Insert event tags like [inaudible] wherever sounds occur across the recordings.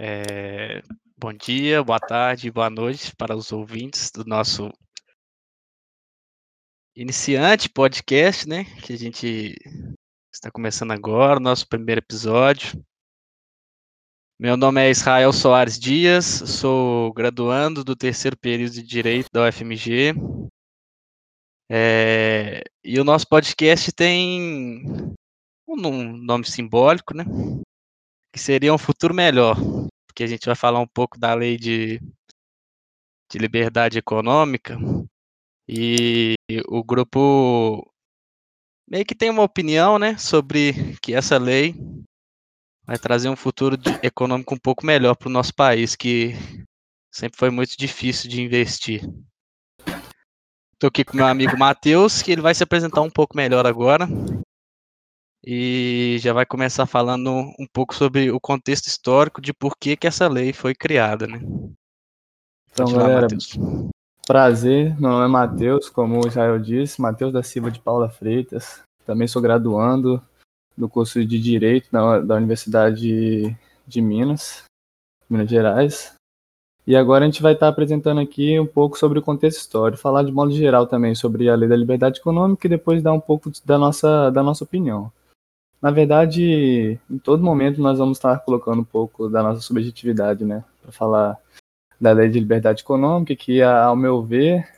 É, bom dia, boa tarde, boa noite para os ouvintes do nosso iniciante podcast, né? Que a gente está começando agora, nosso primeiro episódio. Meu nome é Israel Soares Dias, sou graduando do terceiro período de Direito da UFMG. É, e o nosso podcast tem um nome simbólico, né? Que seria um futuro melhor, porque a gente vai falar um pouco da lei de, de liberdade econômica e o grupo meio que tem uma opinião, né, sobre que essa lei vai trazer um futuro econômico um pouco melhor para o nosso país, que sempre foi muito difícil de investir. Estou aqui com meu amigo Matheus, que ele vai se apresentar um pouco melhor agora. E já vai começar falando um pouco sobre o contexto histórico de por que, que essa lei foi criada, né? Então, Pode galera, prazer, meu nome é Matheus, como o Israel disse, Matheus da Silva de Paula Freitas. Também sou graduando do curso de Direito da, da Universidade de Minas, Minas Gerais. E agora a gente vai estar apresentando aqui um pouco sobre o contexto histórico, falar de modo geral também sobre a Lei da Liberdade Econômica e depois dar um pouco da nossa, da nossa opinião. Na verdade, em todo momento nós vamos estar colocando um pouco da nossa subjetividade, né, para falar da Lei de Liberdade Econômica, que, ao meu ver,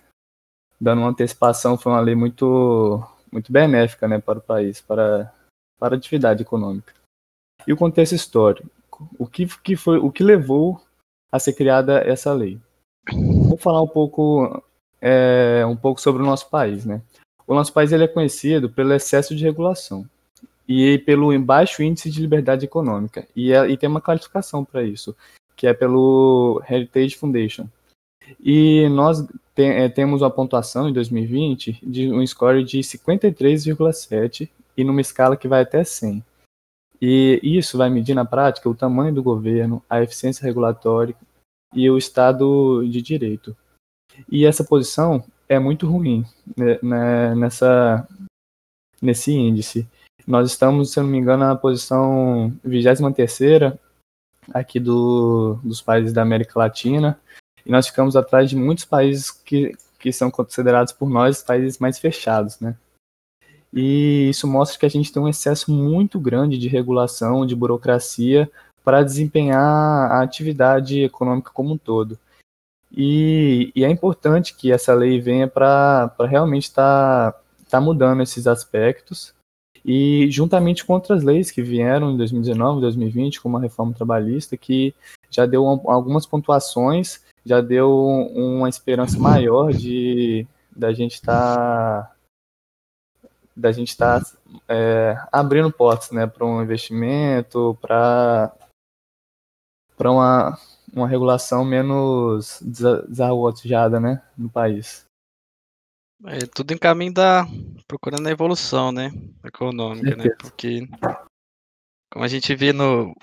dando uma antecipação, foi uma lei muito, muito benéfica, né, para o país, para para a atividade econômica. E o contexto histórico, o que, que foi, o que levou a ser criada essa lei. Vou falar um pouco, é, um pouco sobre o nosso país, né? O nosso país ele é conhecido pelo excesso de regulação e pelo baixo índice de liberdade econômica. E, é, e tem uma qualificação para isso, que é pelo Heritage Foundation. E nós te, é, temos uma pontuação em 2020 de um score de 53,7 e numa escala que vai até 100. E isso vai medir na prática o tamanho do governo, a eficiência regulatória e o Estado de Direito. E essa posição é muito ruim né, né nessa, nesse índice. Nós estamos, se eu não me engano, na posição 23 aqui do, dos países da América Latina, e nós ficamos atrás de muitos países que, que são considerados por nós países mais fechados, né? E isso mostra que a gente tem um excesso muito grande de regulação, de burocracia para desempenhar a atividade econômica como um todo. E, e é importante que essa lei venha para realmente estar tá, tá mudando esses aspectos e juntamente com outras leis que vieram em 2019, 2020, como a reforma trabalhista, que já deu algumas pontuações, já deu uma esperança maior de da gente estar tá da gente estar tá, é, abrindo portas né, para um investimento, para para uma, uma regulação menos desarrojada né, no país. É tudo em caminho da procurando a evolução, né, econômica, né, porque como a gente vê no,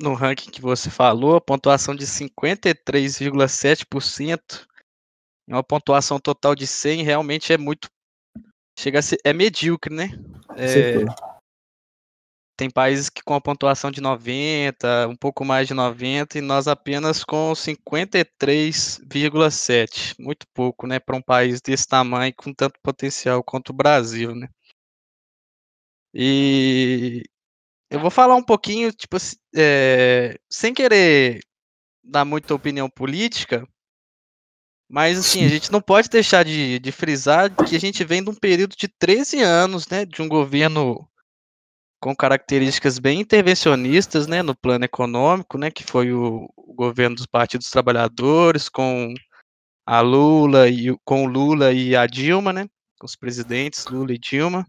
no ranking que você falou, a pontuação de 53,7%, uma pontuação total de 100 realmente é muito chega a ser, é medíocre, né? É, tem países que com a pontuação de 90, um pouco mais de 90, e nós apenas com 53,7. Muito pouco, né? Para um país desse tamanho, com tanto potencial quanto o Brasil, né? E eu vou falar um pouquinho, tipo, é, sem querer dar muita opinião política, mas assim, a gente não pode deixar de, de frisar que a gente vem de um período de 13 anos, né, de um governo com características bem intervencionistas, né, no plano econômico, né, que foi o, o governo dos partidos trabalhadores com a Lula e com o Lula e a Dilma, né, com os presidentes Lula e Dilma.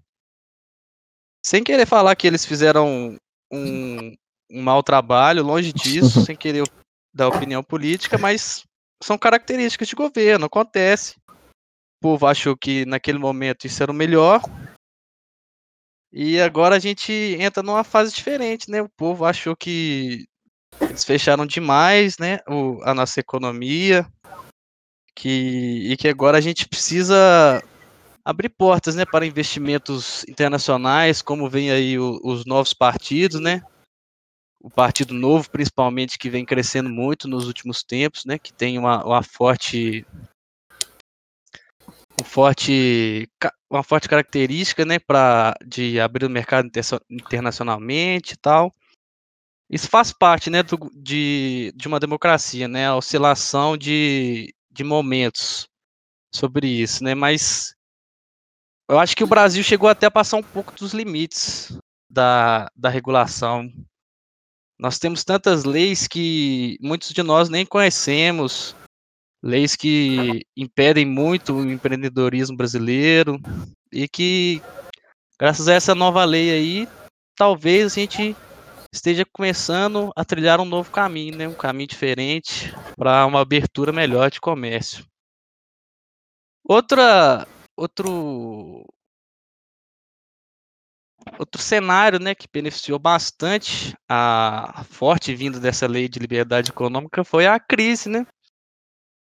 Sem querer falar que eles fizeram um, um mau trabalho, longe disso, [laughs] sem querer dar opinião política, mas são características de governo, acontece. O povo achou que naquele momento isso era o melhor. E agora a gente entra numa fase diferente, né? O povo achou que eles fecharam demais, né? O, a nossa economia. Que, e que agora a gente precisa abrir portas, né, para investimentos internacionais, como vem aí o, os novos partidos, né? o Partido Novo, principalmente, que vem crescendo muito nos últimos tempos, né? Que tem uma, uma forte um forte, uma forte característica, né, para de abrir o mercado inter, internacionalmente e tal. Isso faz parte, né, do, de, de uma democracia, né, a oscilação de, de momentos sobre isso, né, mas eu acho que o Brasil chegou até a passar um pouco dos limites da, da regulação. Nós temos tantas leis que muitos de nós nem conhecemos, leis que impedem muito o empreendedorismo brasileiro e que, graças a essa nova lei aí, talvez a gente esteja começando a trilhar um novo caminho, né? um caminho diferente para uma abertura melhor de comércio. Outra, outro, outro cenário né, que beneficiou bastante a forte vinda dessa lei de liberdade econômica foi a crise, né?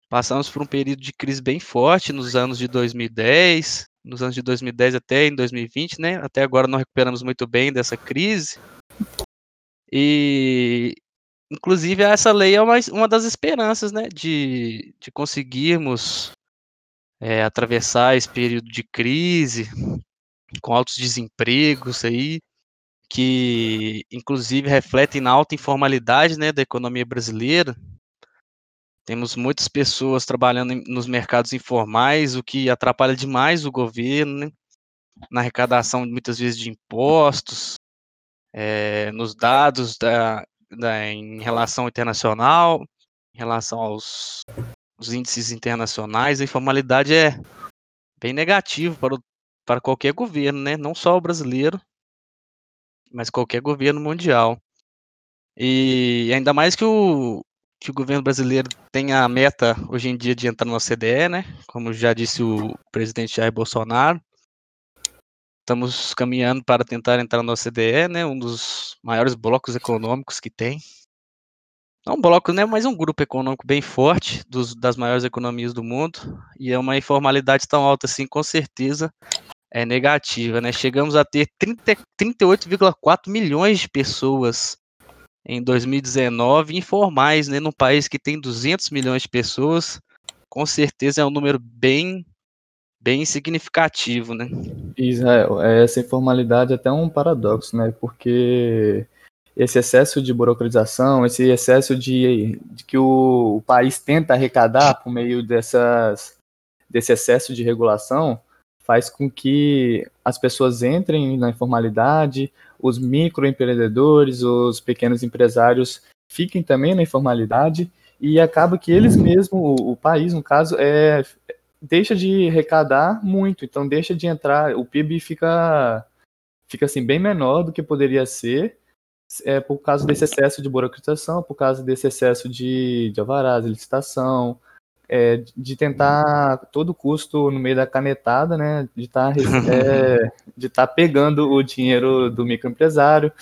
Passamos por um período de crise bem forte nos anos de 2010, nos anos de 2010 até em 2020, né? Até agora não recuperamos muito bem dessa crise. E, inclusive, essa lei é uma, uma das esperanças, né? De, de conseguirmos é, atravessar esse período de crise com altos desempregos aí, que inclusive refletem na alta informalidade né, da economia brasileira. Temos muitas pessoas trabalhando nos mercados informais, o que atrapalha demais o governo, né? na arrecadação, muitas vezes, de impostos, é, nos dados da, da, em relação internacional, em relação aos, índices internacionais, a informalidade é bem negativo para, para qualquer governo, né? não só o brasileiro, mas qualquer governo mundial. E ainda mais que o, que o governo brasileiro tem a meta hoje em dia de entrar na OCDE, né? Como já disse o presidente Jair Bolsonaro. Estamos caminhando para tentar entrar na OCDE, né? Um dos maiores blocos econômicos que tem. Não um bloco, né? Mas um grupo econômico bem forte, dos, das maiores economias do mundo. E é uma informalidade tão alta assim, com certeza é negativa, né? Chegamos a ter 38,4 milhões de pessoas em 2019 informais, né, num país que tem 200 milhões de pessoas, com certeza é um número bem bem significativo, né? Israel, é, essa informalidade é até um paradoxo, né? Porque esse excesso de burocratização, esse excesso de, de que o, o, país tenta arrecadar por meio dessas, desse excesso de regulação, faz com que as pessoas entrem na informalidade, os microempreendedores, os pequenos empresários fiquem também na informalidade e acaba que eles mesmos, o, país, no caso, é, deixa de arrecadar muito, então deixa de entrar, o PIB fica, fica assim bem menor do que poderia ser, é, por causa desse excesso de burocratização, por causa desse excesso de, de alvarás, de licitação, é, de tentar todo custo no meio da canetada, né, de estar tá, [laughs] é, de tá pegando o dinheiro do microempresário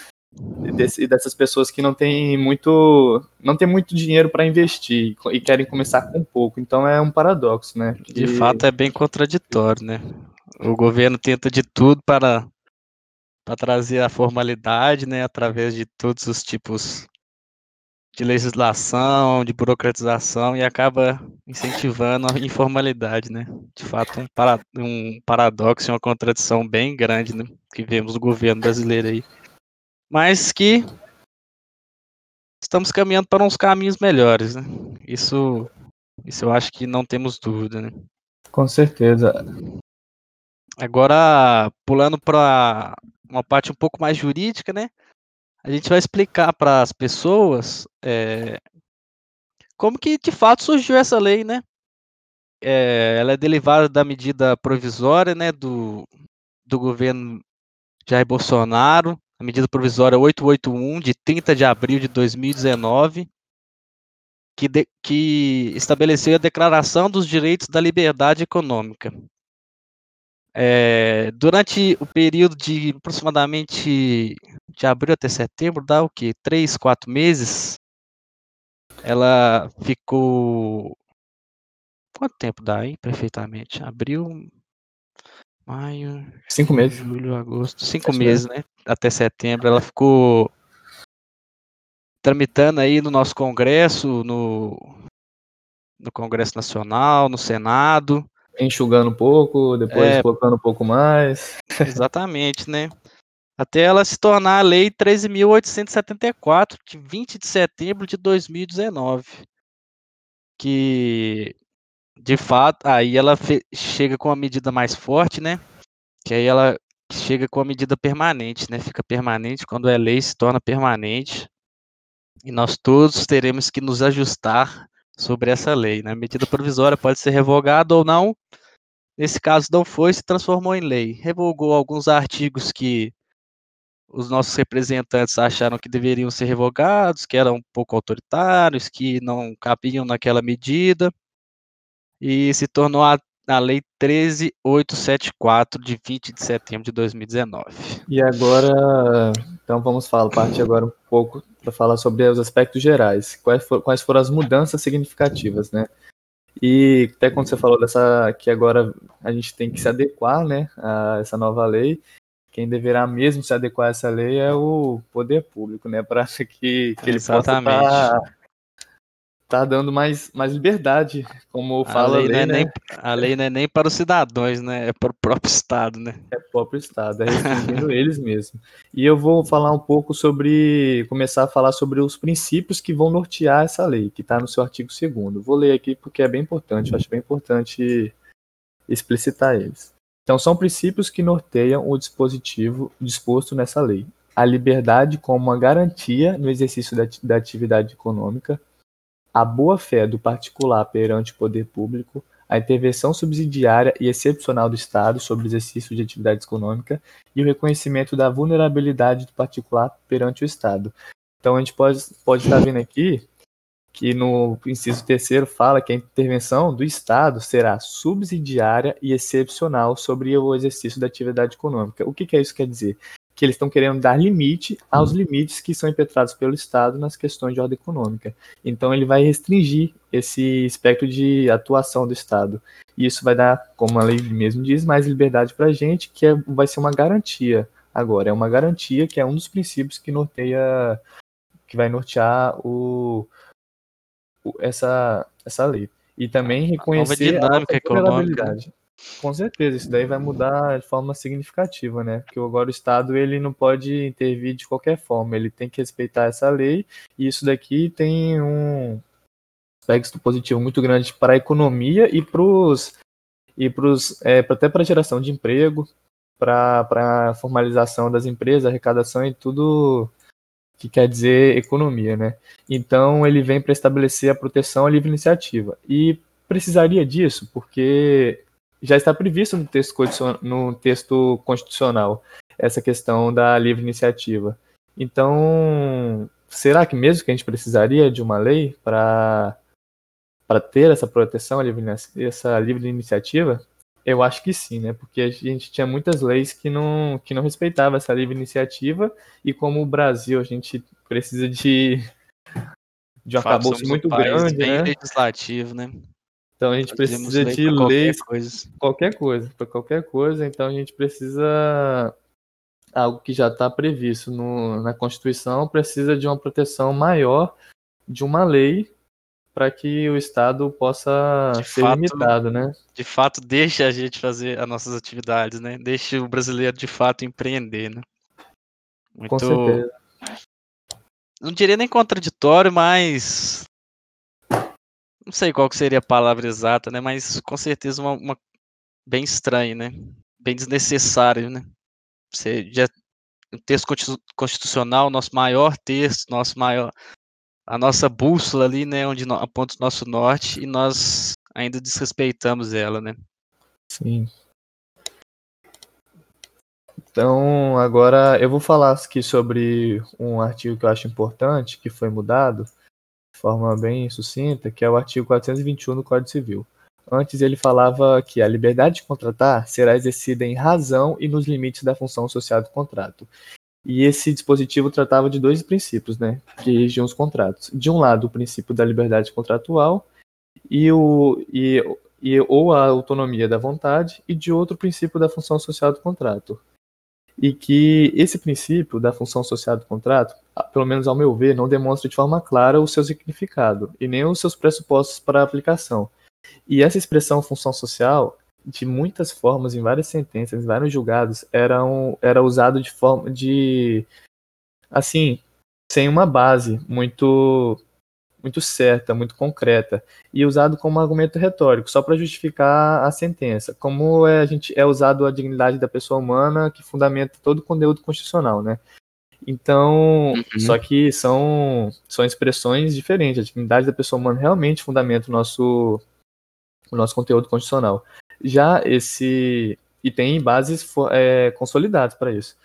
e, desse, dessas pessoas que não têm muito não tem muito dinheiro para investir e querem começar com pouco. Então é um paradoxo, né? De fato é bem contraditório, né? O governo tenta de tudo para para trazer a formalidade, né, através de todos os tipos de legislação, de burocratização e acaba incentivando a informalidade, né? De fato, um, para, um paradoxo, uma contradição bem grande, né? Que vemos no governo brasileiro aí. Mas que estamos caminhando para uns caminhos melhores, né? Isso, isso eu acho que não temos dúvida, né? Com certeza. Agora, pulando para uma parte um pouco mais jurídica, né? A gente vai explicar para as pessoas é, como que de fato surgiu essa lei, né? É, ela é derivada da medida provisória, né, do, do governo Jair Bolsonaro, a medida provisória 881 de 30 de abril de 2019, que, de, que estabeleceu a Declaração dos Direitos da Liberdade Econômica. É, durante o período de aproximadamente de abril até setembro, dá o quê? Três, quatro meses? Ela ficou. Quanto tempo dá aí, perfeitamente? Abril, maio. Cinco meses. Julho, agosto. Cinco meses, né? Até setembro. Ela ficou tramitando aí no nosso Congresso, no, no Congresso Nacional, no Senado. Enxugando um pouco, depois é, colocando um pouco mais. [laughs] Exatamente, né? Até ela se tornar a Lei 13.874, de 20 de setembro de 2019. Que, de fato, aí ela chega com uma medida mais forte, né? Que aí ela chega com a medida permanente, né? Fica permanente, quando é lei se torna permanente. E nós todos teremos que nos ajustar sobre essa lei, né? A medida provisória pode ser revogada ou não. Nesse caso não foi, se transformou em lei. Revogou alguns artigos que os nossos representantes acharam que deveriam ser revogados, que eram um pouco autoritários, que não cabiam naquela medida, e se tornou a na Lei 13874, de 20 de setembro de 2019. E agora, então vamos falar, partir agora um pouco para falar sobre os aspectos gerais. Quais, for, quais foram as mudanças significativas, né? E até quando você falou dessa que agora a gente tem que se adequar, né, a essa nova lei, quem deverá mesmo se adequar a essa lei é o poder público, né, para [laughs] que, que ele Exatamente. possa estar tá dando mais, mais liberdade, como fala a lei. A lei, né? nem, a lei não é nem para os cidadãos, né? É para o próprio Estado, né? É o próprio Estado, é restringindo [laughs] eles mesmo. E eu vou falar um pouco sobre, começar a falar sobre os princípios que vão nortear essa lei, que está no seu artigo 2 Vou ler aqui porque é bem importante, eu acho bem importante explicitar eles. Então, são princípios que norteiam o dispositivo disposto nessa lei. A liberdade como uma garantia no exercício da, da atividade econômica, a boa-fé do particular perante o poder público, a intervenção subsidiária e excepcional do Estado sobre o exercício de atividade econômica e o reconhecimento da vulnerabilidade do particular perante o Estado. Então a gente pode, pode estar vendo aqui que no inciso terceiro fala que a intervenção do Estado será subsidiária e excepcional sobre o exercício da atividade econômica. O que, que é isso quer dizer? que eles estão querendo dar limite aos limites que são impetrados pelo Estado nas questões de ordem econômica. Então ele vai restringir esse espectro de atuação do Estado. E isso vai dar, como a lei mesmo diz, mais liberdade para a gente, que é, vai ser uma garantia. Agora, é uma garantia que é um dos princípios que norteia, que vai nortear o, o essa, essa lei. E também reconhecer a, econômica. Com certeza, isso daí vai mudar de forma significativa, né? Porque agora o Estado ele não pode intervir de qualquer forma, ele tem que respeitar essa lei, e isso daqui tem um aspecto positivo muito grande para a economia e para os e pros, é, até para a geração de emprego, para a formalização das empresas, arrecadação e tudo que quer dizer economia, né? Então ele vem para estabelecer a proteção à livre iniciativa. E precisaria disso, porque já está previsto no texto, no texto constitucional essa questão da livre iniciativa. Então, será que mesmo que a gente precisaria de uma lei para para ter essa proteção, essa livre iniciativa? Eu acho que sim, né? Porque a gente tinha muitas leis que não, que não respeitavam essa livre iniciativa e como o Brasil a gente precisa de de um acabouço muito um grande, bem né? legislativo, né? Então a gente precisa de leis, coisa. qualquer coisa, para qualquer coisa. Então a gente precisa algo que já está previsto no, na Constituição precisa de uma proteção maior de uma lei para que o Estado possa de ser fato, limitado, né? De fato, deixe a gente fazer as nossas atividades, né? Deixe o brasileiro de fato empreender, né? Muito... Com certeza. Não diria nem contraditório, mas não sei qual seria a palavra exata, né? Mas com certeza uma, uma bem estranho, né? Bem desnecessário, né? Você já o texto constitucional, nosso maior texto, nosso maior a nossa bússola ali, né, onde aponta o nosso norte e nós ainda desrespeitamos ela, né? Sim. Então, agora eu vou falar aqui sobre um artigo que eu acho importante, que foi mudado, de forma bem sucinta, que é o artigo 421 do Código Civil. Antes ele falava que a liberdade de contratar será exercida em razão e nos limites da função social do contrato. E esse dispositivo tratava de dois princípios, né, que regiam os contratos. De um lado, o princípio da liberdade contratual e o e, e ou a autonomia da vontade, e de outro, o princípio da função social do contrato. e que esse princípio da função social do contrato, pelo menos ao meu ver, não demonstra de forma clara o seu significado e nem os seus pressupostos para a aplicação. E essa expressão função social, de muitas formas, em várias sentenças, em vários julgados, era, um, era usado de forma de. assim, sem uma base muito muito certa, muito concreta e usado como argumento retórico, só para justificar a sentença. Como é, a gente é usado a dignidade da pessoa humana que fundamenta todo o conteúdo constitucional, né? Então, uhum. só que são são expressões diferentes. A dignidade da pessoa humana realmente fundamenta o nosso o nosso conteúdo constitucional. Já esse e tem bases é, consolidadas para isso.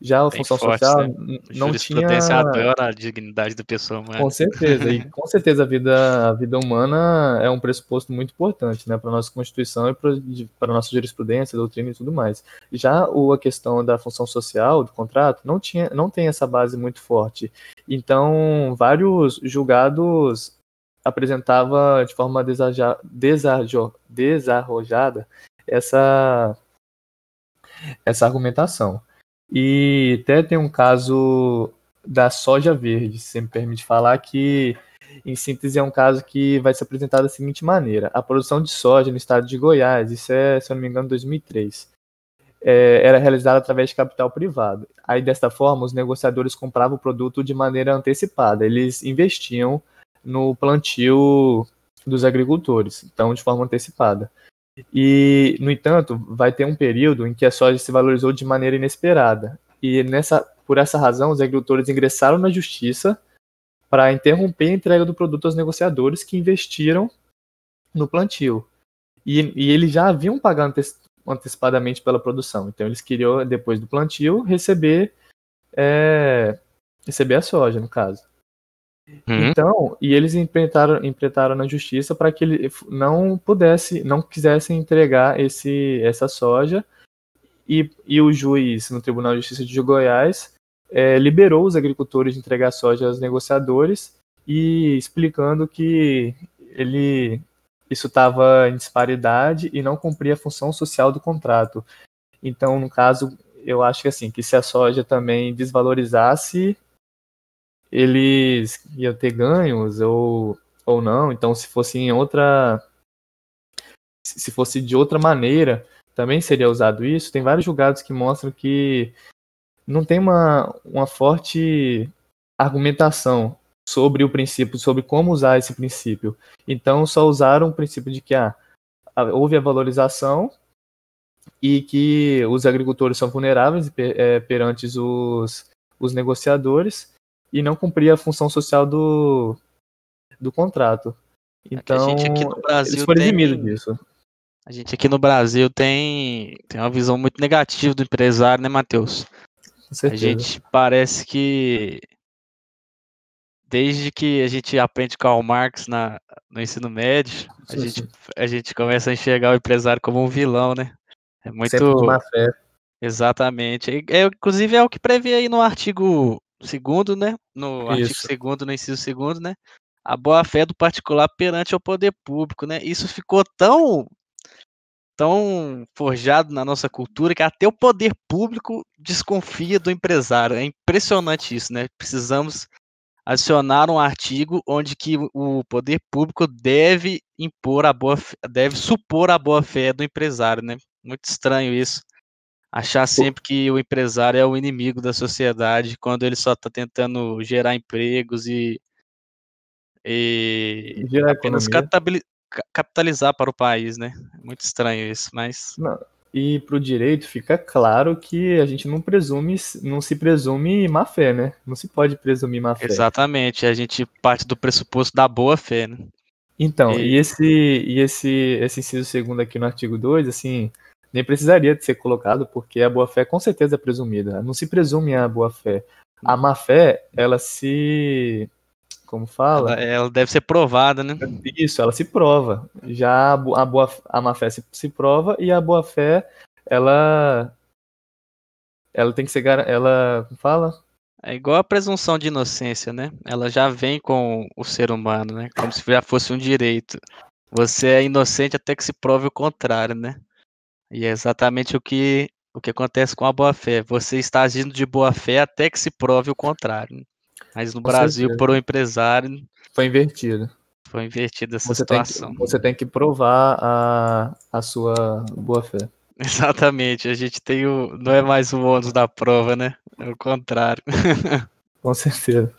Já a função forte, social né? não tinha. adora a dignidade da pessoa humana. Com certeza, e [laughs] com certeza a vida, a vida humana é um pressuposto muito importante né, para a nossa Constituição e para a nossa jurisprudência, doutrina e tudo mais. Já o, a questão da função social do contrato não, tinha, não tem essa base muito forte. Então, vários julgados apresentava de forma desarrojada essa, essa argumentação. E até tem um caso da soja verde, se me permite falar, que em síntese é um caso que vai ser apresentado da seguinte maneira: a produção de soja no estado de Goiás, isso é, se eu não me engano, 2003, é, era realizada através de capital privado. Aí, desta forma, os negociadores compravam o produto de maneira antecipada, eles investiam no plantio dos agricultores, então de forma antecipada. E, no entanto, vai ter um período em que a soja se valorizou de maneira inesperada. E nessa, por essa razão, os agricultores ingressaram na justiça para interromper a entrega do produto aos negociadores que investiram no plantio. E, e eles já haviam pagado antecipadamente pela produção. Então eles queriam, depois do plantio, receber, é, receber a soja, no caso. Uhum. Então, e eles empreitaram, empreitaram na justiça para que ele não pudesse, não quisessem entregar esse, essa soja. E, e o juiz no Tribunal de Justiça de Goiás é, liberou os agricultores de entregar soja aos negociadores e explicando que ele isso estava em disparidade e não cumpria a função social do contrato. Então, no caso, eu acho que assim, que se a soja também desvalorizasse, eles iam ter ganhos ou, ou não. Então, se fosse em outra. Se fosse de outra maneira, também seria usado isso. Tem vários julgados que mostram que não tem uma, uma forte argumentação sobre o princípio, sobre como usar esse princípio. Então, só usaram o princípio de que ah, houve a valorização e que os agricultores são vulneráveis é, perante os, os negociadores e não cumpria a função social do, do contrato. É então, é eles foram eximidos disso. A gente aqui no Brasil tem, tem uma visão muito negativa do empresário, né, Matheus? A gente parece que desde que a gente aprende Karl Marx na, no ensino médio, a gente, a gente começa a enxergar o empresário como um vilão, né? É muito. Sempre de má fé. Exatamente. É, inclusive é o que prevê aí no artigo segundo, né? No Isso. artigo segundo, no inciso segundo, né? A boa-fé do particular perante o poder público, né? Isso ficou tão tão forjado na nossa cultura que até o poder público desconfia do empresário. É impressionante isso, né? Precisamos adicionar um artigo onde que o poder público deve impor a boa deve supor a boa fé do empresário, né? Muito estranho isso achar sempre que o empresário é o inimigo da sociedade quando ele só está tentando gerar empregos e, e gerar apenas capitalizar para o país, né? Muito estranho isso, mas. Não. E para o direito fica claro que a gente não presume, não se presume má fé, né? Não se pode presumir má fé. Exatamente, a gente parte do pressuposto da boa fé, né? Então, e, e esse, e esse, esse inciso segundo aqui no artigo 2, assim, nem precisaria de ser colocado, porque a boa-fé com certeza é presumida. Não se presume a boa-fé. A má-fé, ela se. Como fala? Ela, ela, deve ser provada, né? Isso, ela se prova. Já a, boa, a má-fé se, se prova e a boa-fé, ela. Ela tem que ser. Ela. Como fala? É igual a presunção de inocência, né? Ela já vem com o ser humano, né? Como se já fosse um direito. Você é inocente até que se prove o contrário, né? E é exatamente o que o que acontece com a boa-fé. Você está agindo de boa-fé até que se prove o contrário. Mas no com Brasil, para o empresário. Foi invertido. Foi invertida essa você situação. Tem que, você tem que provar a, a sua boa-fé. [laughs] Exatamente, a gente tem o. Não é mais o ônus da prova, né? É o contrário. [laughs] Com certeza.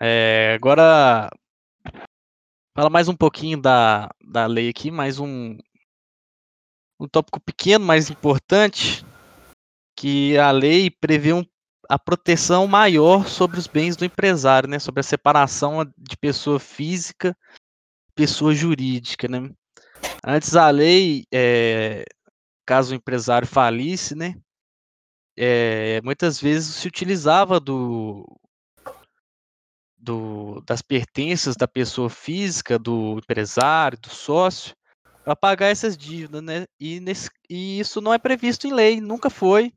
É, agora, fala mais um pouquinho da, da lei aqui, mais um, um tópico pequeno, mas importante, que a lei prevê um, a proteção maior sobre os bens do empresário, né? Sobre a separação de pessoa física pessoa jurídica, né? Antes a lei, é, caso o empresário falisse, né? É, muitas vezes se utilizava do, do, das pertences da pessoa física, do empresário, do sócio, para pagar essas dívidas, né? E, nesse, e, isso não é previsto em lei, nunca foi.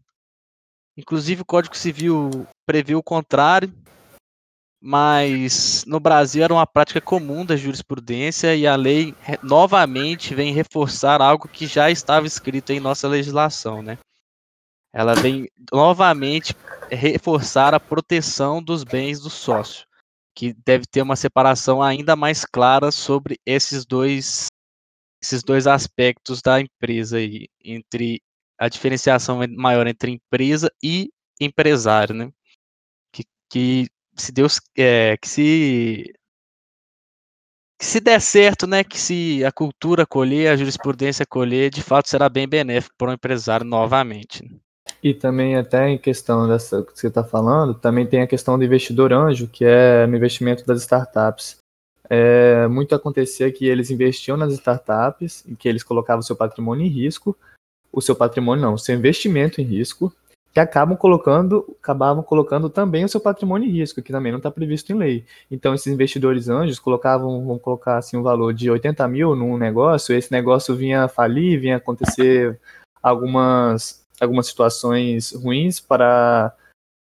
Inclusive o Código Civil prevê o contrário, mas no Brasil era uma prática comum da jurisprudência e a lei novamente vem reforçar algo que já estava escrito em nossa legislação, né? Ela vem novamente reforçar a proteção dos bens do sócio que deve ter uma separação ainda mais clara sobre esses dois esses dois aspectos da empresa aí, entre a diferenciação maior entre empresa e empresário, né? Que, que se Deus é, que se que se der certo, né, que se a cultura colher, a jurisprudência colher, de fato será bem benéfico para o empresário novamente. E também até em questão dessa que você está falando, também tem a questão do investidor anjo, que é no investimento das startups. É, muito acontecia que eles investiam nas startups, que eles colocavam o seu patrimônio em risco, o seu patrimônio não, o seu investimento em risco, que acabam colocando, acabavam colocando também o seu patrimônio em risco, que também não está previsto em lei. Então esses investidores anjos colocavam, vamos colocar assim um valor de 80 mil num negócio, esse negócio vinha falir, vinha acontecer algumas algumas situações ruins para,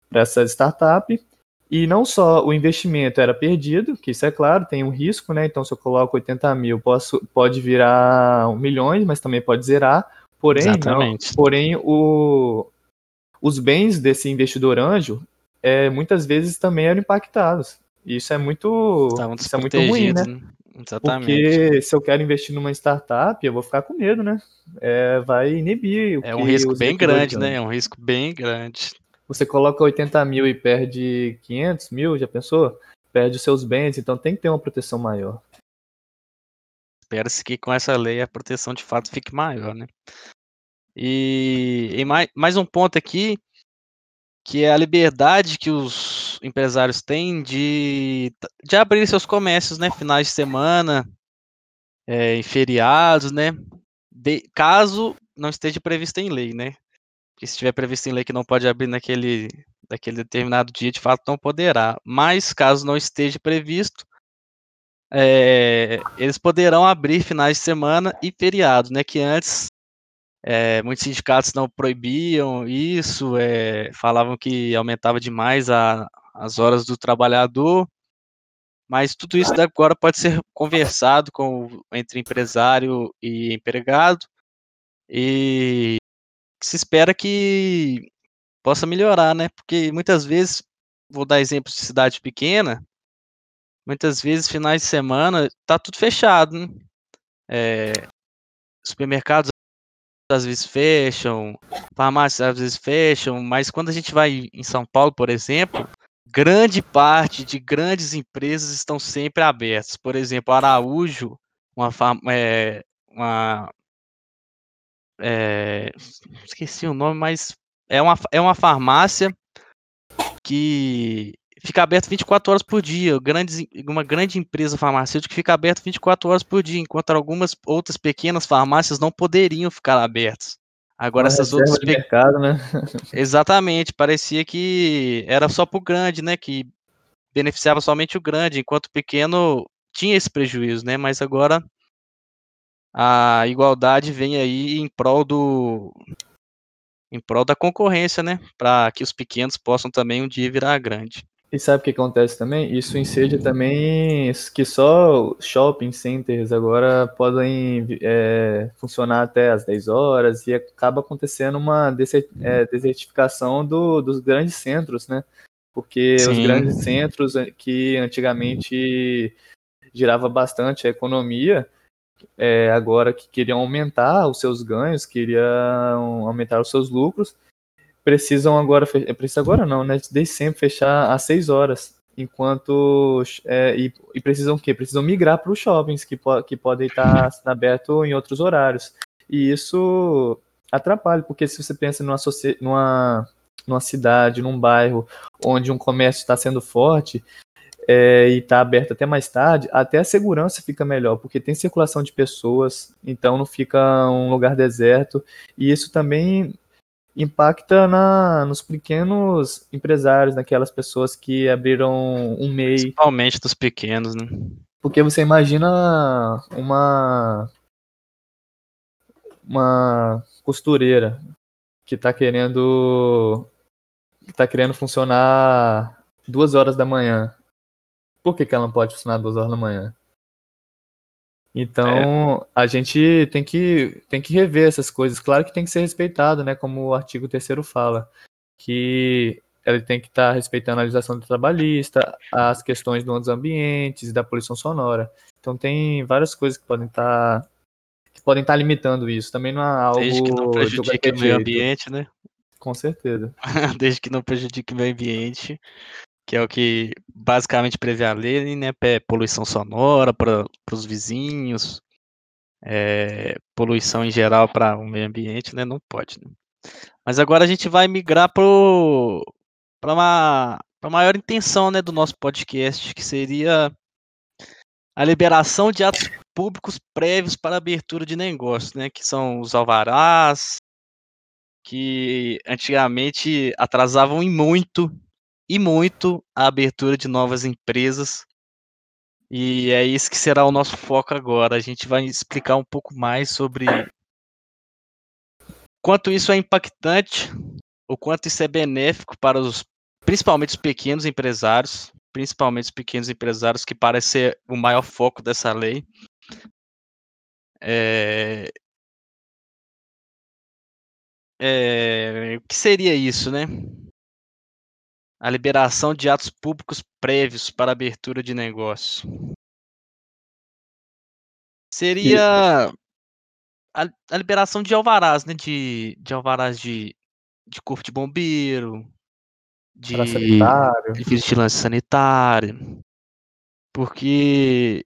para essa startup. E não só o investimento era perdido, que isso é claro, tem um risco, né? Então, se eu coloco 80 mil, posso, pode virar milhões, mas também pode zerar. Porém, não, porém o, os bens desse investidor anjo é, muitas vezes também eram impactados. Isso é muito, isso é muito ruim, né? né? Exatamente. Porque se eu quero investir numa startup, eu vou ficar com medo, né? É, vai inibir. é um risco bem grande, né? É um risco bem grande. Você coloca 80 mil e perde 500 mil, já pensou? Perde os seus bens, então tem que ter uma proteção maior. Espera-se que com essa lei a proteção de fato fique maior, né? E, e mais, mais um ponto aqui, que é a liberdade que os empresários têm de, de abrir seus comércios, né? Finais de semana, é, em feriados, né? De, caso não esteja previsto em lei, né? Porque se estiver previsto em lei que não pode abrir naquele, naquele determinado dia, de fato não poderá. Mas caso não esteja previsto, é, eles poderão abrir finais de semana e feriados, né? Que antes é, muitos sindicatos não proibiam isso, é, falavam que aumentava demais a, as horas do trabalhador, mas tudo isso agora pode ser conversado com, entre empresário e empregado e se espera que possa melhorar, né? Porque muitas vezes, vou dar exemplos de cidade pequena, muitas vezes finais de semana tá tudo fechado, né? É, supermercados às vezes fecham, farmácias às vezes fecham, mas quando a gente vai em São Paulo, por exemplo, grande parte de grandes empresas estão sempre abertas. Por exemplo, Araújo, uma, é, uma é, esqueci o nome, mas é uma, é uma farmácia que fica aberta 24 horas por dia. Grandes, uma grande empresa farmacêutica fica aberta 24 horas por dia, enquanto algumas outras pequenas farmácias não poderiam ficar abertas. Agora Uma essas outras. De mercado, né? Exatamente, parecia que era só para o grande, né? Que beneficiava somente o grande, enquanto o pequeno tinha esse prejuízo, né? Mas agora a igualdade vem aí em prol do em prol da concorrência, né? Para que os pequenos possam também um dia virar grande. E sabe o que acontece também? Isso enseja também que só shopping centers agora podem é, funcionar até as 10 horas e acaba acontecendo uma é, desertificação do, dos grandes centros, né? Porque Sim. os grandes centros é, que antigamente girava bastante a economia, é, agora que queriam aumentar os seus ganhos, queriam aumentar os seus lucros, precisam agora, precisa agora não, né? Desde sempre fechar às 6 horas. Enquanto. É, e, e, precisam o quê? Precisam migrar para os shoppings, que, po que podem estar abertos em outros horários. E isso atrapalha, porque se você pensa numa, numa, numa cidade, num bairro onde um comércio está sendo forte, é, e está aberto até mais tarde, até a segurança fica melhor, porque tem circulação de pessoas, então não fica um lugar deserto, e isso também impacta na, nos pequenos empresários, naquelas pessoas que abriram um MEI. Principalmente dos pequenos, né? Porque você imagina uma uma costureira que está querendo que tá querendo funcionar duas horas da manhã. Por que, que ela não pode funcionar duas horas da manhã? Então, é. a gente tem que, tem que rever essas coisas. Claro que tem que ser respeitado, né? Como o artigo 3 fala, que ele tem que estar tá respeitando a legislação do trabalhista, as questões dos ambientes, da poluição sonora. Então, tem várias coisas que podem estar tá, que podem estar tá limitando isso. Também não é algo Desde que não prejudique o meio ambiente, né? Com certeza. [laughs] Desde que não prejudique o meio ambiente, que é o que basicamente prevê a lei, né? Poluição sonora para os vizinhos, é, poluição em geral para o meio ambiente, né? Não pode. Né? Mas agora a gente vai migrar para uma pra maior intenção né, do nosso podcast, que seria a liberação de atos públicos prévios para abertura de negócios, né? Que são os alvarás, que antigamente atrasavam em muito e muito a abertura de novas empresas. E é isso que será o nosso foco agora. A gente vai explicar um pouco mais sobre quanto isso é impactante, o quanto isso é benéfico para os, principalmente os pequenos empresários, principalmente os pequenos empresários que parece ser o maior foco dessa lei. É... É... O que seria isso, né? A liberação de atos públicos prévios para abertura de negócio. Seria a, a liberação de alvarás, né? De, de alvarás de, de corpo de bombeiro, de, de vigilância sanitária. Porque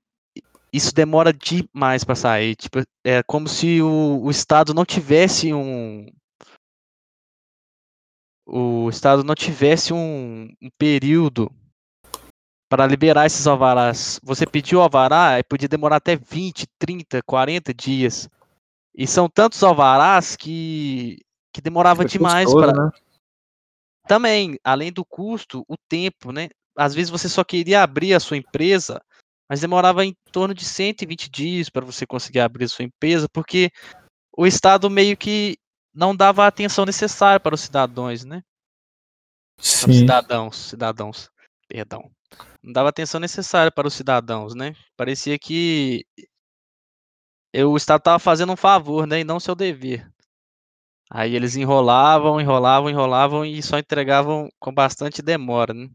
isso demora demais para sair. Tipo, é como se o, o Estado não tivesse um, o Estado não tivesse um, um período para liberar esses alvarás. Você pediu alvará, e podia demorar até 20, 30, 40 dias. E são tantos alvarás que, que demorava demais para. Né? Também, além do custo, o tempo, né? Às vezes você só queria abrir a sua empresa, mas demorava em torno de 120 dias para você conseguir abrir a sua empresa, porque o Estado meio que não dava a atenção necessária para os cidadãos, né? Sim. Os cidadãos, cidadãos, perdão. Não dava atenção necessária para os cidadãos, né? Parecia que o Estado estava fazendo um favor, né? E não seu dever. Aí eles enrolavam, enrolavam, enrolavam e só entregavam com bastante demora, né?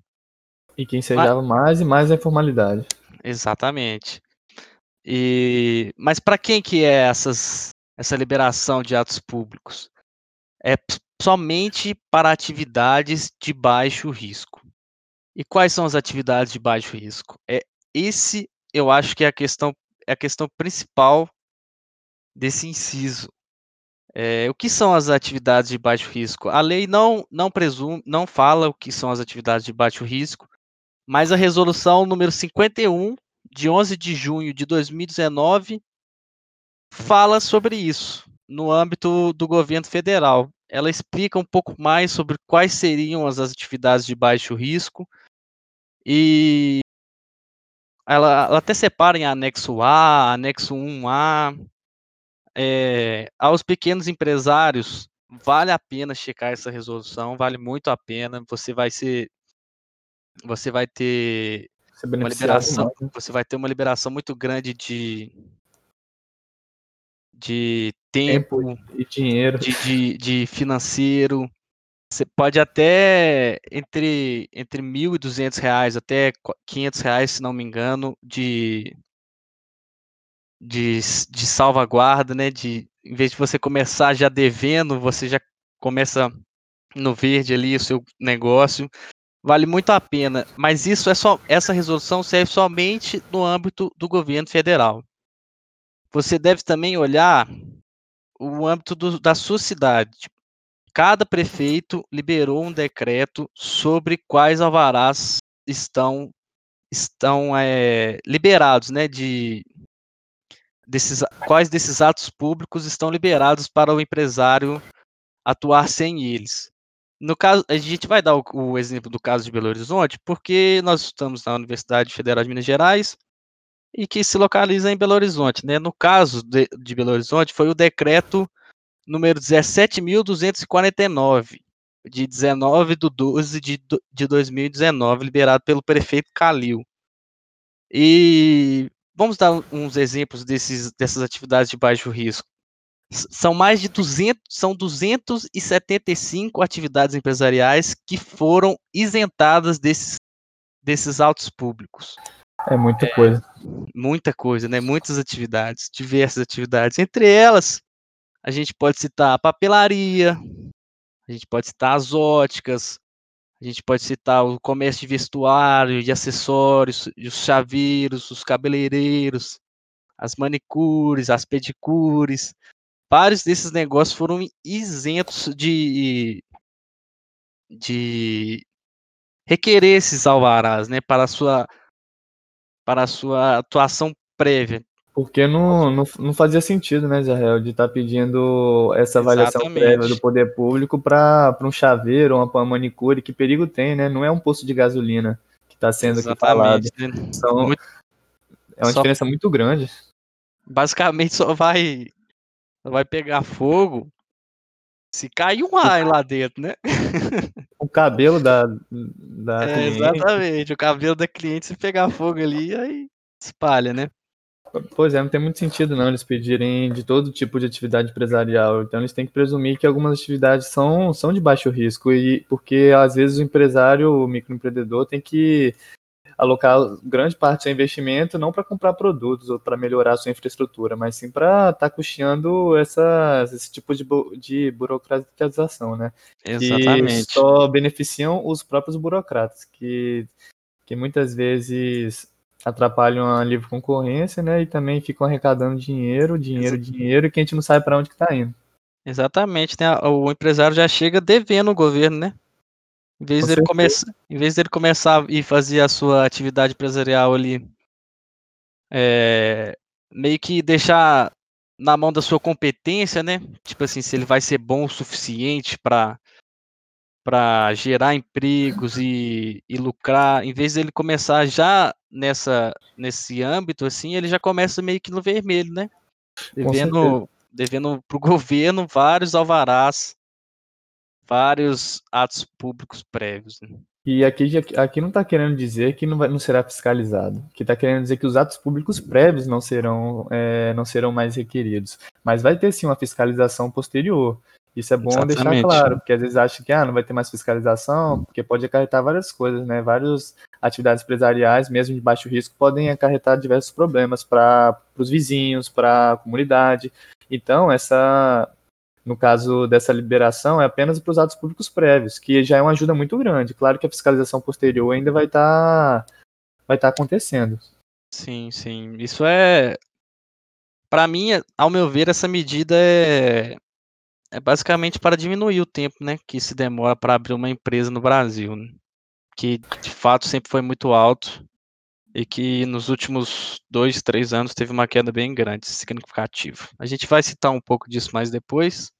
E quem mas... mais e mais a informalidade. Exatamente. E mas para quem que é essas essa liberação de atos públicos? É somente para atividades de baixo risco. E quais são as atividades de baixo risco? É esse, eu acho que é a questão é a questão principal desse inciso. É, o que são as atividades de baixo risco? A lei não não presume, não fala o que são as atividades de baixo risco, mas a resolução número 51 de 11 de junho de 2019 fala sobre isso no âmbito do governo federal. Ela explica um pouco mais sobre quais seriam as atividades de baixo risco e ela, ela até separa em anexo A, anexo 1A. É, aos pequenos empresários, vale a pena checar essa resolução, vale muito a pena. Você vai ser você vai ter uma liberação, né? você vai ter uma liberação muito grande de de tempo, tempo e dinheiro, de, de, de, financeiro. Você pode até entre entre mil e duzentos reais até quinhentos reais, se não me engano, de de, de salvaguarda, né? De em vez de você começar já devendo, você já começa no verde ali o seu negócio. Vale muito a pena, mas isso é só essa resolução serve somente no âmbito do governo federal. Você deve também olhar o âmbito do, da sua cidade. Cada prefeito liberou um decreto sobre quais alvarás estão estão é, liberados, né, de desses quais desses atos públicos estão liberados para o empresário atuar sem eles. No caso, a gente vai dar o, o, exemplo do caso de Belo Horizonte, porque nós estamos na Universidade Federal de Minas Gerais e que se localiza em Belo Horizonte. Né? No caso de, de Belo Horizonte, foi o decreto número 17.249, de 19 de 12 de, de 2019, liberado pelo prefeito Calil. E vamos dar uns exemplos desses, dessas atividades de baixo risco. São mais de 200, são 275 atividades empresariais que foram isentadas desses, desses autos públicos. É muita é, coisa. Muita coisa, né? Muitas atividades, diversas atividades. Entre elas, a gente pode citar a papelaria, a gente pode citar as óticas, a gente pode citar o comércio de vestuário, de acessórios, os chaveiros, os cabeleireiros, as manicures, as pedicures, vários desses negócios foram isentos de, de requerer esses alvarás, né, para a sua, para a sua atuação prévia. Porque não, não, não fazia sentido, né, Israel, de estar tá pedindo essa avaliação Exatamente. prévia do poder público para um chaveiro, uma, uma manicure, que perigo tem, né? Não é um posto de gasolina que está sendo Exatamente, aqui falado. Né? São, muito, é uma só, diferença muito grande. Basicamente só vai vai pegar fogo se cair um ar lá dentro, né? [laughs] O cabelo da, da é, Exatamente, o cabelo da cliente se pegar fogo ali, aí espalha, né? Pois é, não tem muito sentido não eles pedirem de todo tipo de atividade empresarial. Então eles têm que presumir que algumas atividades são, são de baixo risco e porque às vezes o empresário, o microempreendedor tem que alocar grande parte do seu investimento não para comprar produtos ou para melhorar a sua infraestrutura, mas sim para estar tá custeando essa, esse tipo de, de burocratização, né? Exatamente. Que só beneficiam os próprios burocratas, que, que muitas vezes atrapalham a livre concorrência, né? E também ficam arrecadando dinheiro, dinheiro, Exatamente. dinheiro, e que a gente não sabe para onde que está indo. Exatamente, né? O empresário já chega devendo o governo, né? Em vez, dele começar, em vez dele começar e fazer a sua atividade empresarial ali, é, meio que deixar na mão da sua competência, né? Tipo assim, se ele vai ser bom o suficiente para para gerar empregos e, e lucrar, em vez dele começar já nessa nesse âmbito assim, ele já começa meio que no vermelho, né? Devendo devendo para o governo vários alvarás vários atos públicos prévios. Né? E aqui, aqui não está querendo dizer que não, vai, não será fiscalizado, que está querendo dizer que os atos públicos prévios não serão, é, não serão mais requeridos, mas vai ter sim uma fiscalização posterior. Isso é bom Exatamente. deixar claro, porque às vezes acha que ah, não vai ter mais fiscalização, porque pode acarretar várias coisas, né? Várias atividades empresariais, mesmo de baixo risco, podem acarretar diversos problemas para os vizinhos, para a comunidade. Então, essa no caso dessa liberação, é apenas para os atos públicos prévios, que já é uma ajuda muito grande. Claro que a fiscalização posterior ainda vai estar tá, vai tá acontecendo. Sim, sim. Isso é. Para mim, ao meu ver, essa medida é, é basicamente para diminuir o tempo né, que se demora para abrir uma empresa no Brasil. Né? Que de fato sempre foi muito alto e que nos últimos dois, três anos teve uma queda bem grande, significativa. A gente vai citar um pouco disso mais depois,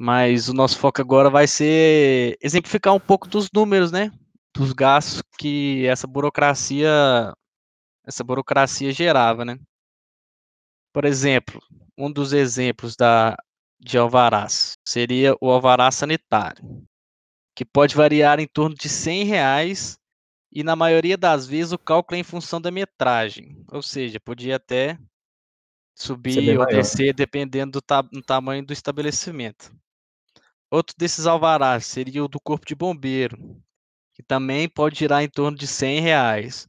mas o nosso foco agora vai ser exemplificar um pouco dos números, né? Dos gastos que essa burocracia essa burocracia gerava, né? Por exemplo, um dos exemplos da de alvarás seria o alvará sanitário, que pode variar em torno de 100 reais e na maioria das vezes o cálculo é em função da metragem, ou seja, podia até subir ou maior. descer dependendo do, ta do tamanho do estabelecimento. Outro desses alvarás seria o do corpo de bombeiro, que também pode girar em torno de 100 reais.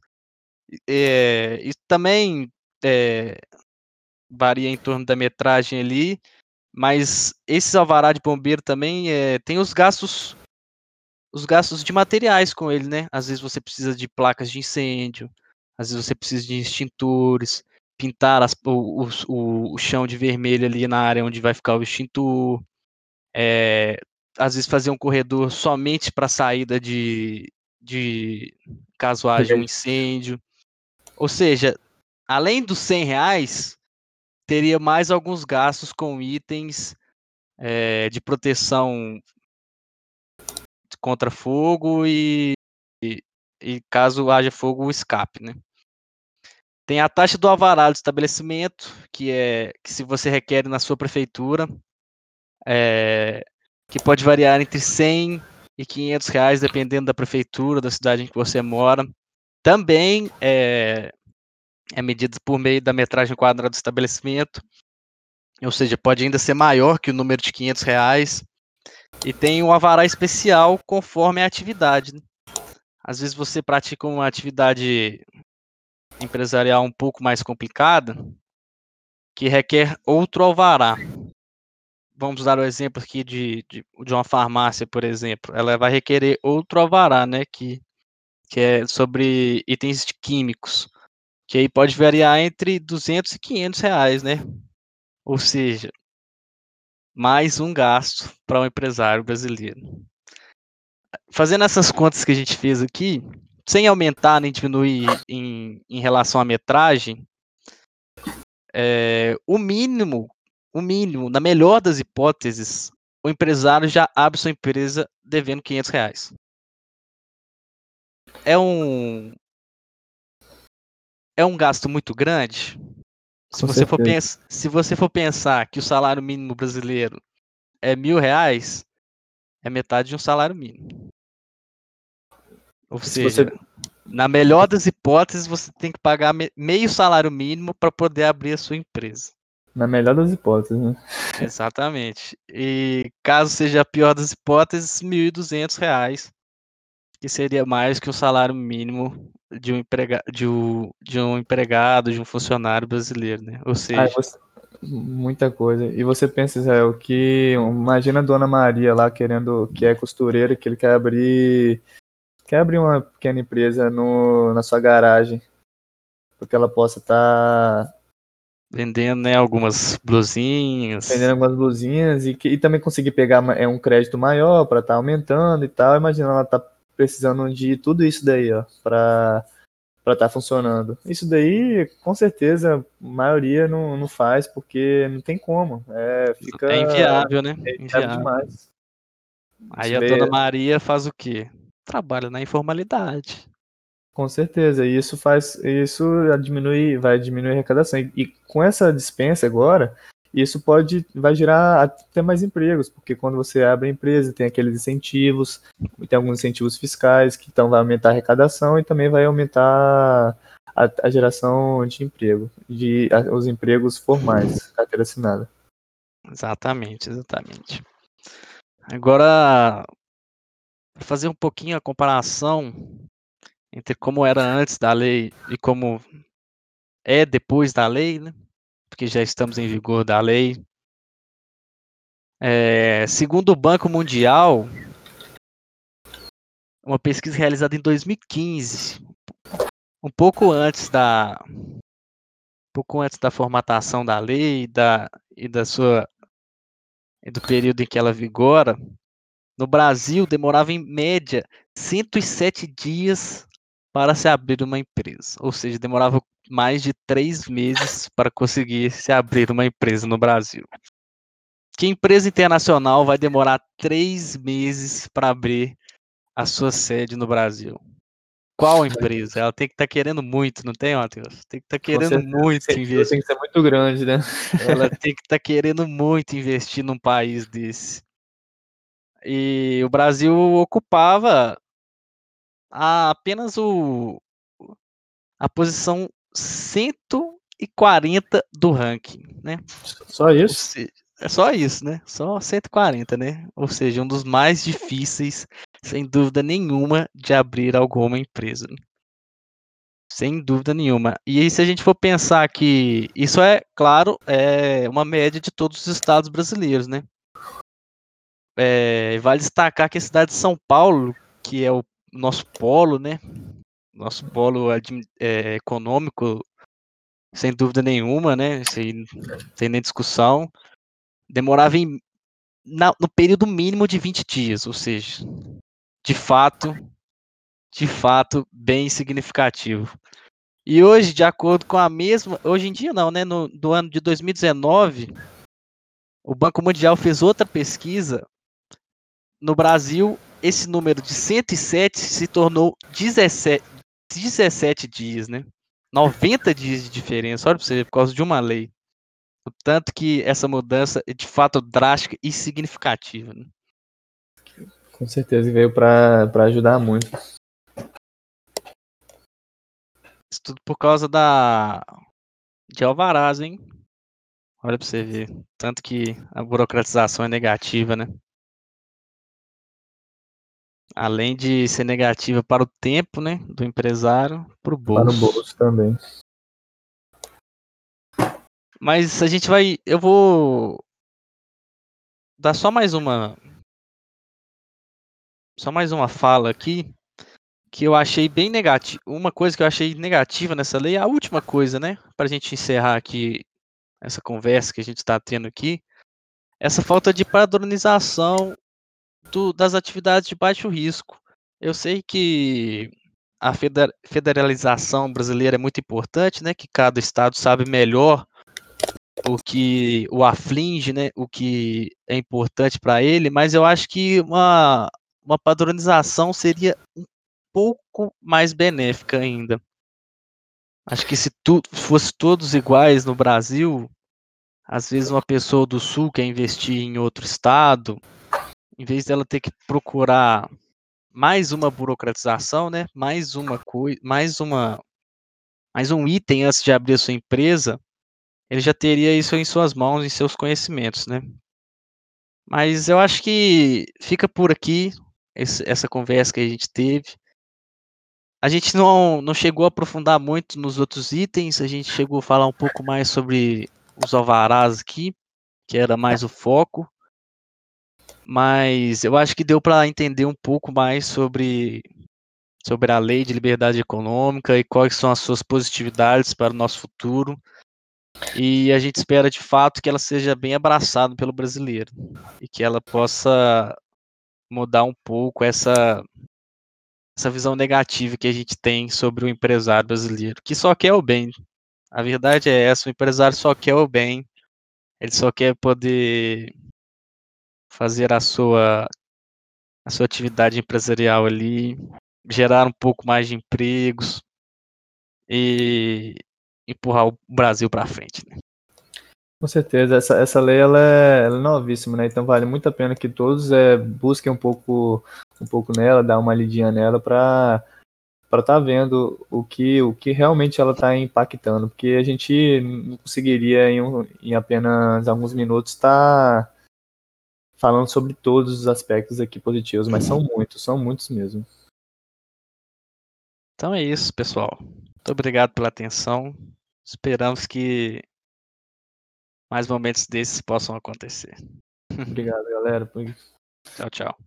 É, isso também é, varia em torno da metragem ali, mas esses alvará de bombeiro também é, tem os gastos os gastos de materiais com ele, né? Às vezes você precisa de placas de incêndio, às vezes você precisa de extintores, pintar as, o, o, o, chão de vermelho ali na área onde vai ficar o extintor, é, às vezes fazer um corredor somente para saída de, de caso haja um incêndio. Ou seja, além dos 100 reais, teria mais alguns gastos com itens é, de proteção contra fogo e, e, e, caso haja fogo, o escape, né? Tem a taxa do alvará do estabelecimento, que é que se você requer na sua prefeitura, é, que pode variar entre 100 e 500 reais, dependendo da prefeitura, da cidade em que você mora. Também é, é medida por meio da metragem quadrada do estabelecimento, ou seja, pode ainda ser maior que o número de 500 reais. E tem um avará especial conforme a atividade. Né? Às vezes você pratica uma atividade empresarial um pouco mais complicada, que requer outro alvará. Vamos dar o exemplo aqui de, de, de, uma farmácia, por exemplo. Ela vai requerer outro alvará, né? Que, que é sobre itens químicos. Que aí pode variar entre 200 e 500 reais, né? Ou seja, mais um gasto para um empresário brasileiro. Fazendo essas contas que a gente fez aqui, sem aumentar nem diminuir em, em relação à metragem, é, o mínimo, o mínimo, na melhor das hipóteses, o empresário já abre sua empresa devendo 500 reais. É um é um gasto muito grande? Se você, for se você for pensar que o salário mínimo brasileiro é mil reais, é metade de um salário mínimo. Ou se seja, você... na melhor das hipóteses, você tem que pagar meio salário mínimo para poder abrir a sua empresa. Na melhor das hipóteses, né? Exatamente. E caso seja a pior das hipóteses, R$ 1.200, que seria mais que o salário mínimo de um, emprega de, um, de um empregado, de um funcionário brasileiro, né? Ou seja. você... Muita coisa. E você pensa, Israel, que imagina a dona Maria lá querendo, que é costureira, que ele quer abrir. Quer abrir uma pequena empresa no, na sua garagem. Porque ela possa estar. Tá vendendo né, algumas blusinhas. Vendendo algumas blusinhas e, e também conseguir pegar é, um crédito maior para estar tá aumentando e tal. Imagina ela tá precisando de tudo isso daí, ó, para para estar tá funcionando. Isso daí, com certeza, a maioria não, não faz porque não tem como. É, fica, é inviável, né? É inviável demais. Aí a dona Maria faz o quê? Trabalha na informalidade. Com certeza, e isso faz, isso diminui, vai diminuir a arrecadação. E, com essa dispensa agora, isso pode vai gerar até mais empregos, porque quando você abre a empresa, tem aqueles incentivos, tem alguns incentivos fiscais que então vai aumentar a arrecadação e também vai aumentar a, a geração de emprego, de a, os empregos formais, carteira assinada. Exatamente, exatamente. Agora, fazer um pouquinho a comparação entre como era antes da lei e como é depois da lei, né? porque já estamos em vigor da lei. É, segundo o Banco Mundial, uma pesquisa realizada em 2015, um pouco antes da um pouco antes da formatação da lei da, e da sua e do período em que ela vigora, no Brasil demorava em média 107 dias para se abrir uma empresa, ou seja, demorava mais de três meses para conseguir se abrir uma empresa no Brasil. Que empresa internacional vai demorar três meses para abrir a sua sede no Brasil? Qual empresa? Ela tem que estar tá querendo muito, não tem, Matheus? Tem que estar tá querendo muito investir. Tem que ser muito grande, né? Ela [laughs] tem que estar tá querendo muito investir num país desse. E o Brasil ocupava a apenas o a posição 140 do ranking, né? Só isso? Seja, é só isso, né? Só 140, né? Ou seja, um dos mais difíceis, sem dúvida nenhuma, de abrir alguma empresa. Sem dúvida nenhuma. E aí, se a gente for pensar que isso é, claro, é uma média de todos os estados brasileiros, né? É, vale destacar que a cidade de São Paulo, que é o nosso polo, né? Nosso polo é, econômico, sem dúvida nenhuma, né? Sem, sem nem discussão. Demorava em, na, no período mínimo de 20 dias, ou seja, de fato, de fato, bem significativo. E hoje, de acordo com a mesma, hoje em dia não, né? No do ano de 2019, o Banco Mundial fez outra pesquisa. No Brasil, esse número de 107 se tornou 17, 17 dias, né? 90 dias de diferença, olha para você, por causa de uma lei. O tanto que essa mudança é de fato drástica e significativa. Né? Com certeza veio para ajudar muito. Isso tudo por causa da de alvarás, hein? Olha para você ver. Tanto que a burocratização é negativa, né? Além de ser negativa para o tempo, né, do empresário, para o bolso. Para o bolso também. Mas a gente vai, eu vou dar só mais uma só mais uma fala aqui que eu achei bem negativa. Uma coisa que eu achei negativa nessa lei, a última coisa, né, para a gente encerrar aqui essa conversa que a gente está tendo aqui, essa falta de padronização do, das atividades de baixo risco. Eu sei que a federalização brasileira é muito importante, né? Que cada estado sabe melhor o que o aflige, né? O que é importante para ele, mas eu acho que uma, uma padronização seria um pouco mais benéfica ainda. Acho que se tudo fosse todos iguais no Brasil, às vezes uma pessoa do sul quer investir em outro estado, em vez dela ter que procurar mais uma burocratização, né? Mais uma coisa, mais uma mais um item antes de abrir a sua empresa, ele já teria isso em suas mãos, em seus conhecimentos, né? Mas eu acho que fica por aqui esse, essa conversa que a gente teve. A gente não, não chegou a aprofundar muito nos outros itens, a gente chegou a falar um pouco mais sobre os alvarás aqui, que era mais o foco mas eu acho que deu para entender um pouco mais sobre, sobre a lei de liberdade econômica e quais são as suas positividades para o nosso futuro. E a gente espera de fato que ela seja bem abraçada pelo brasileiro e que ela possa mudar um pouco essa essa visão negativa que a gente tem sobre o empresário brasileiro, que só quer o bem. A verdade é essa, o empresário só quer o bem. Ele só quer poder fazer a sua a sua atividade empresarial ali, gerar um pouco mais de empregos e empurrar o Brasil para frente. Né? Com certeza, essa, essa lei ela é, ela é, novíssima, né? Então vale muito a pena que todos é, busquem um pouco um pouco nela, dar uma lidinha nela para para estar tá vendo o que o que realmente ela está impactando, porque a gente não conseguiria em, um, em apenas alguns minutos estar tá falando sobre todos os aspectos aqui positivos, mas são muitos, são muitos mesmo. Então é isso, pessoal. Muito obrigado pela atenção. Esperamos que mais momentos desses possam acontecer. [laughs] Obrigado, galera. Tchau, tchau.